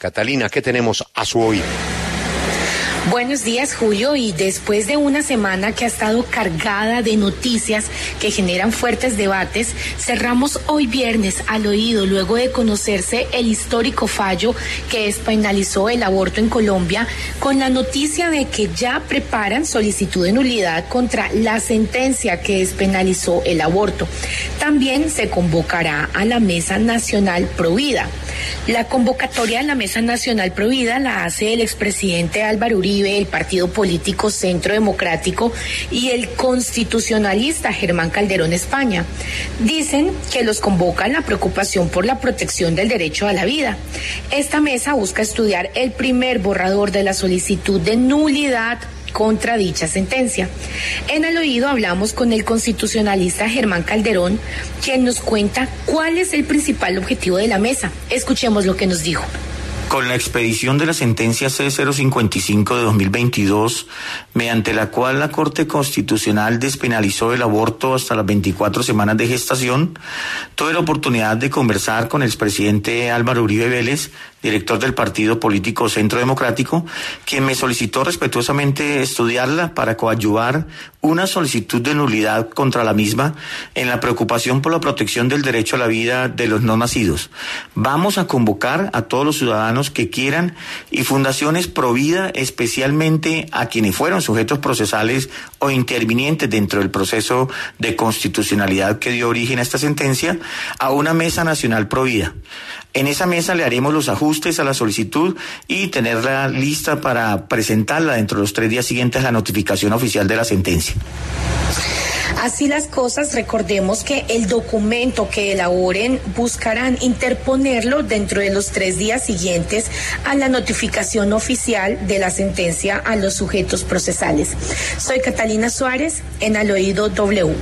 Catalina, ¿qué tenemos a su oído? Buenos días, Julio. Y después de una semana que ha estado cargada de noticias que generan fuertes debates, cerramos hoy viernes al oído, luego de conocerse el histórico fallo que despenalizó el aborto en Colombia, con la noticia de que ya preparan solicitud de nulidad contra la sentencia que despenalizó el aborto. También se convocará a la Mesa Nacional Provida. La convocatoria a la Mesa Nacional Provida la hace el expresidente Álvaro Uribe el partido político Centro Democrático y el constitucionalista Germán Calderón España. Dicen que los convoca la preocupación por la protección del derecho a la vida. Esta mesa busca estudiar el primer borrador de la solicitud de nulidad contra dicha sentencia. En el oído hablamos con el constitucionalista Germán Calderón, quien nos cuenta cuál es el principal objetivo de la mesa. Escuchemos lo que nos dijo. Con la expedición de la sentencia C055 de 2022, mediante la cual la Corte Constitucional despenalizó el aborto hasta las 24 semanas de gestación, tuve la oportunidad de conversar con el expresidente Álvaro Uribe Vélez, director del partido político Centro Democrático, quien me solicitó respetuosamente estudiarla para coadyuvar una solicitud de nulidad contra la misma en la preocupación por la protección del derecho a la vida de los no nacidos. Vamos a convocar a todos los que quieran y fundaciones provida especialmente a quienes fueron sujetos procesales o intervinientes dentro del proceso de constitucionalidad que dio origen a esta sentencia a una mesa nacional provida. En esa mesa le haremos los ajustes a la solicitud y tenerla lista para presentarla dentro de los tres días siguientes a la notificación oficial de la sentencia. Así las cosas, recordemos que el documento que elaboren buscarán interponerlo dentro de los tres días siguientes a la notificación oficial de la sentencia a los sujetos procesales. Soy Catalina Suárez en Al Oído W.